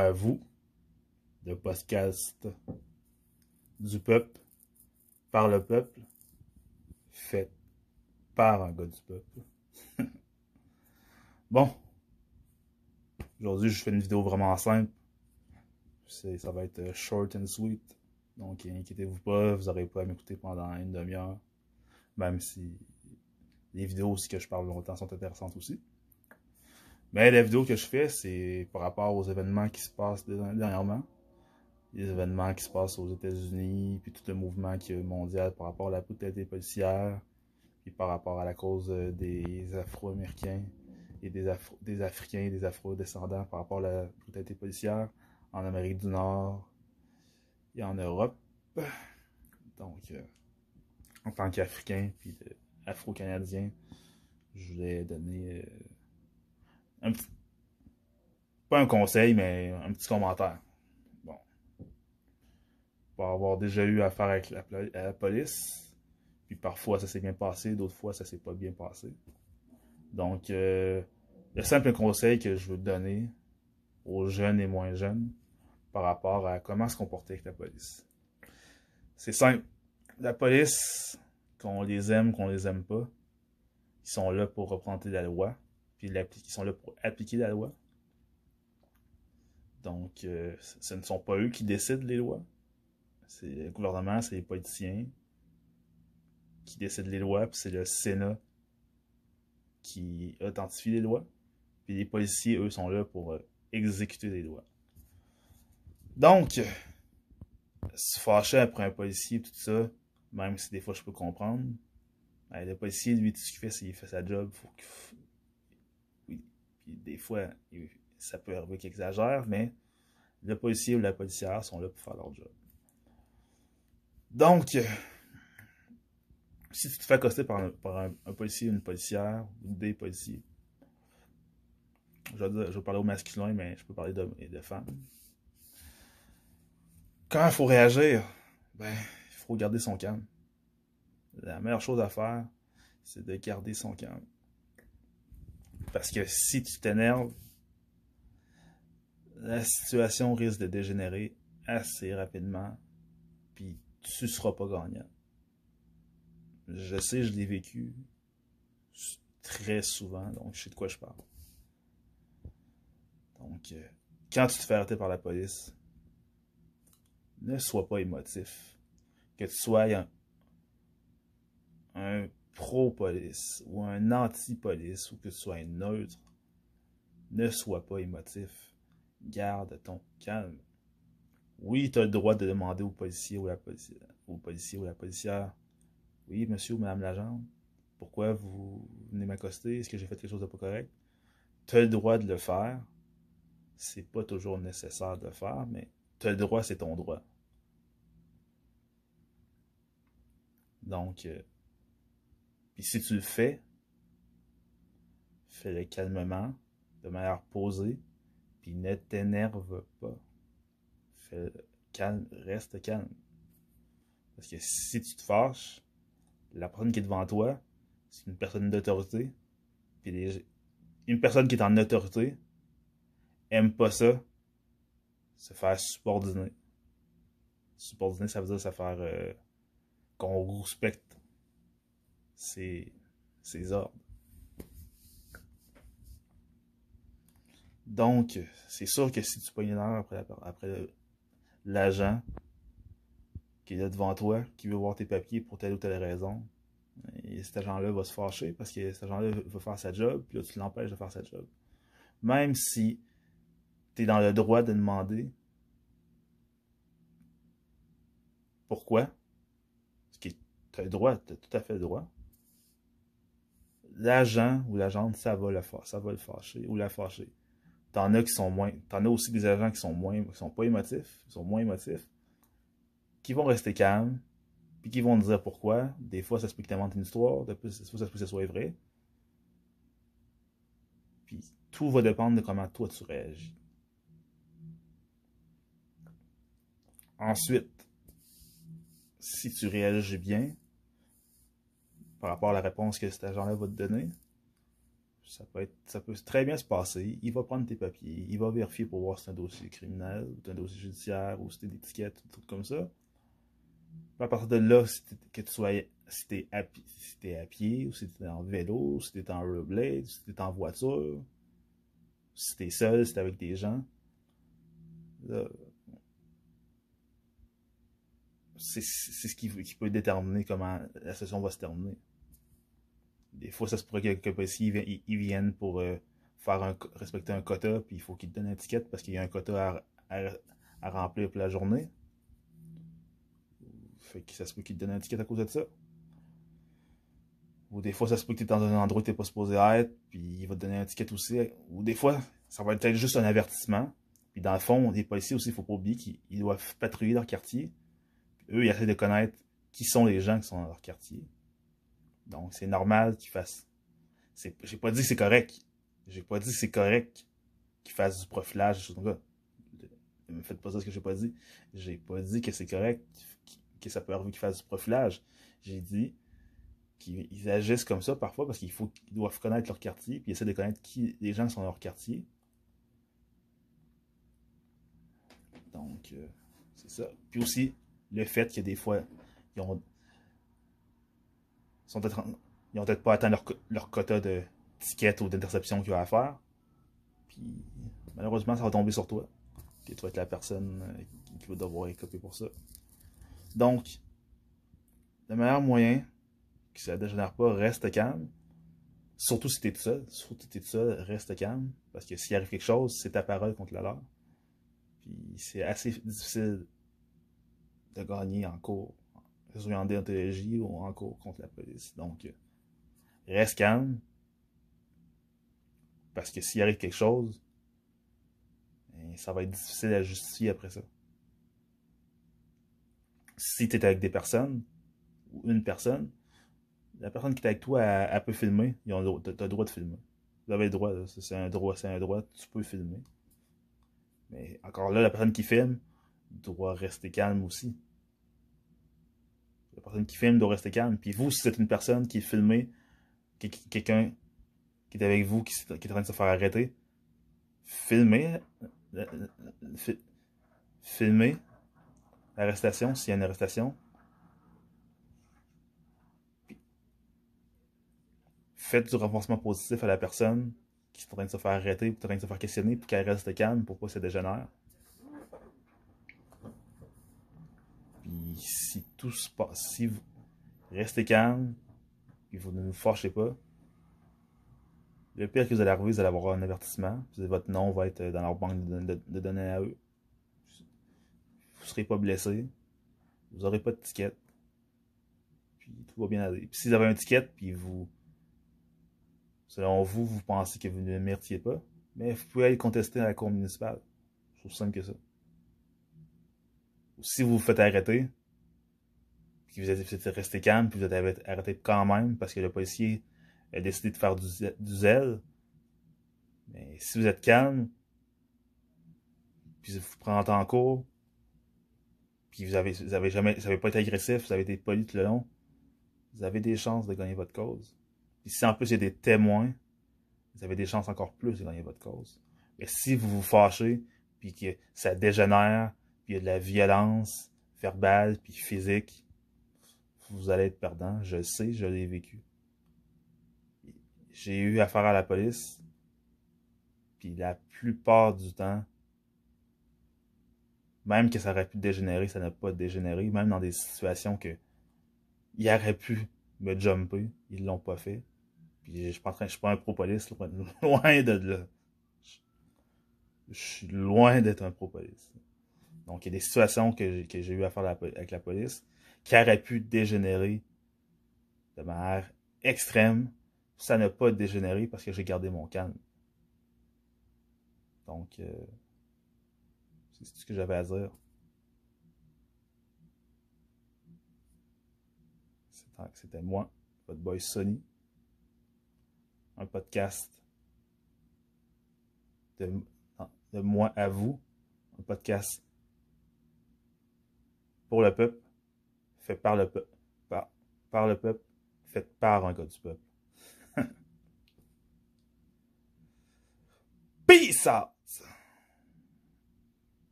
à vous, de podcast du peuple, par le peuple, fait par un gars du peuple. bon, aujourd'hui je fais une vidéo vraiment simple. Ça va être short and sweet. Donc inquiétez-vous pas, vous n'aurez pas à m'écouter pendant une demi-heure. Même si les vidéos aussi que je parle longtemps sont intéressantes aussi. Mais la vidéo que je fais, c'est par rapport aux événements qui se passent dernièrement. Les événements qui se passent aux États-Unis, puis tout le mouvement qui est mondial par rapport à la brutalité policière, puis par rapport à la cause euh, des Afro-Américains et des, des Africains et des Afro-descendants par rapport à la brutalité policière en Amérique du Nord et en Europe. Donc, euh, en tant qu'Africain, puis Afro-Canadien, je voulais donner... Euh, pas un conseil, mais un petit commentaire. Bon. Pour avoir déjà eu affaire avec la, police, puis parfois ça s'est bien passé, d'autres fois ça s'est pas bien passé. Donc, euh, le simple conseil que je veux donner aux jeunes et moins jeunes par rapport à comment se comporter avec la police. C'est simple. La police, qu'on les aime, qu'on les aime pas, ils sont là pour représenter la loi puis ils sont là pour appliquer la loi. Donc, euh, ce ne sont pas eux qui décident les lois. C'est le gouvernement, c'est les politiciens qui décident les lois, puis c'est le Sénat qui authentifie les lois. Puis les policiers, eux, sont là pour euh, exécuter les lois. Donc, se fâcher après un policier, tout ça, même si des fois je peux comprendre, ben, le policier, lui, tout ce qu'il fait, c'est qu'il fait sa job. Faut des fois, ça peut arriver qu'ils exagèrent, mais le policier ou la policière sont là pour faire leur job. Donc, si tu te fais accoster par un, policier, une policière, ou des policiers, je vais, parler au masculin, mais je peux parler d'hommes et de femmes. Quand il faut réagir, ben, il faut garder son calme. La meilleure chose à faire, c'est de garder son calme. Parce que si tu t'énerves, la situation risque de dégénérer assez rapidement, puis tu seras pas gagnant. Je sais, je l'ai vécu très souvent, donc je sais de quoi je parle. Donc, euh, quand tu te fais arrêter par la police, ne sois pas émotif. Que tu sois un, un pro-police ou un anti-police ou que tu sois neutre, ne sois pas émotif. Garde ton calme. Oui, tu as le droit de demander au policier ou la au policier ou la policière Oui, monsieur ou madame l'agent, pourquoi vous venez m'accoster? Est-ce que j'ai fait quelque chose de pas correct? Tu as le droit de le faire. C'est pas toujours nécessaire de le faire, mais tu as le droit, c'est ton droit. Donc, euh, puis si tu le fais, fais-le calmement, de manière posée, puis ne t'énerve pas. Fais calme, reste calme. Parce que si tu te fâches, la personne qui est devant toi, c'est une personne d'autorité. Puis une personne qui est en autorité aime pas ça, se faire subordonner. Subordonner, ça veut dire ça faire euh, qu'on respecte ses, ordres. Donc, c'est sûr que si tu pognes une heure après, après l'agent qui est là devant toi, qui veut voir tes papiers pour telle ou telle raison, et cet agent-là va se fâcher parce que cet agent-là veut faire sa job, puis là, tu l'empêches de faire sa job. Même si tu es dans le droit de demander pourquoi, parce que tu as le droit, tu as tout à fait le droit, l'agent ou l'agente, ça va le ça va le fâcher ou la fâcher. T'en as qui sont moins. T'en as aussi des agents qui sont moins. qui sont pas émotifs, qui sont moins émotifs, qui vont rester calmes, puis qui vont te dire pourquoi. Des fois, ça se peut que t'inventes une histoire, des fois, ça se peut que ce soit vrai. Puis tout va dépendre de comment toi tu réagis. Ensuite, si tu réagis bien, par rapport à la réponse que cet agent-là va te donner, Ça peut, être, ça peut très bien se passer. Il va prendre tes papiers, il va vérifier pour voir si c'est un dossier criminel, ou un dossier judiciaire, ou si c'est des des trucs comme ça. à partir de là, si que tu sois si à, si à pied, ou si t'es en vélo, si t'es en rollerblade, si t'es en voiture, si t'es seul, si t'es avec des gens, c'est ce qui, peut déterminer comment la session va se terminer. Des fois, ça se pourrait que quelques policiers ils, viennent pour euh, faire respecter un quota, puis il faut qu'ils te donnent une étiquette parce qu'il y a un quota à, à, remplir pour la journée. Fait que ça se peut qu'ils te donnent une étiquette à cause de ça. Ou des fois, ça se peut que tu es dans un endroit où tu n'es pas supposé être, puis il va te donner une étiquette aussi. Ou des fois, ça va être juste un avertissement. Puis dans le fond, les policiers aussi, il ne faut pas oublier qu'ils doivent patrouiller leur quartier. eux, ils essaient de connaître qui sont les gens qui sont dans leur quartier. Donc, c'est normal qu'ils fassent. J'ai pas dit que c'est correct. J'ai pas dit que c'est correct qu'ils fassent du profilage. Ne me faites pas ça ce que j'ai pas dit. J'ai pas dit que c'est correct que ça peut arriver qu'ils fassent du profilage. J'ai dit qu'ils agissent comme ça parfois parce qu'il qu'ils doivent connaître leur quartier, puis essayer de connaître qui les gens sont dans leur quartier. Donc, euh, c'est ça. Puis aussi, le fait que des fois, ils ont, ils ont peut-être pas atteint leur, quota de tickets ou d'interception qu'ils ont à faire. Puis, malheureusement, ça va tomber sur toi. Puis, tu vas être la personne euh, qui, va devoir écoper pour ça. Donc, le meilleur moyen que ça ne dégénère pas, reste calme. Surtout si tu es tout seul. Surtout si tu es tout seul, reste calme. Parce que s'il arrive quelque chose, c'est ta parole contre la leur. Puis c'est assez difficile de gagner en cours, que ce soit en déontologie ou en cours contre la police. Donc, euh, reste calme. Parce que s'il arrive quelque chose, ben, ça va être difficile à justifier après ça. Si tu es avec des personnes, ou une personne, la personne qui est avec toi, elle, peut filmer. Tu as le droit de filmer. Vous avez le droit, c'est un droit, c'est un droit, tu peux filmer. Mais encore là, la personne qui filme doit rester calme aussi. La personne qui filme doit rester calme. Puis vous, si c'est une personne qui est filmée, quelqu'un qui est avec vous, qui, est en train de se faire arrêter, filmez, filmez l'arrestation, s'il y a une arrestation. Faites du renforcement positif à la personne qui est en train de se faire arrêter, qui est en train de se faire questionner, puis qu'elle reste calme pour pas se dégénère. Puis si tout se passe, si vous restez calme, puis vous ne vous fâchez pas, le pire que vous allez arriver, vous allez avoir un avertissement. Votre nom va être dans leur banque de, données à eux. Vous ne serez pas blessé. Vous n'aurez pas de ticket. Puis tout va bien aller. Puis si vous avez un ticket, puis vous Selon vous, vous pensez que vous ne le méritiez pas, mais vous pouvez aller contester à la cour municipale. C'est aussi simple que ça. Si vous vous faites arrêter, puis vous êtes resté calme, puis vous êtes arrêté quand même parce que le policier a décidé de faire du, zèle, mais si vous êtes calme, puis vous prenez en cours, puis vous avez, vous avez jamais, vous avez pas été agressif, vous avez été poli tout le long, vous avez des chances de gagner votre cause. Puis si en plus il y a des témoins, vous avez des chances encore plus de gagner votre cause. Mais si vous vous fâchez, puis que ça dégénère, puis il y a de la violence verbale, puis physique, vous allez être perdant. Je le sais, je l'ai vécu. J'ai eu affaire à la police, puis la plupart du temps, même que ça aurait pu dégénérer, ça n'a pas dégénéré, même dans des situations que il aurait pu me jumper, ils l'ont pas fait. Puis je suis pas je suis pas un pro-police, loin de là. Je suis loin d'être un pro-police. Donc, il y a des situations que j'ai eu à faire avec la police qui auraient pu dégénérer de manière extrême. Ça n'a pas dégénéré parce que j'ai gardé mon calme. Donc, euh, c'est ce que j'avais à dire. C'était moi, votre boy Sony un podcast de moi à vous, un podcast pour le peuple, fait par le peuple, par, par le peuple, faite par un gars du peuple. Peace out!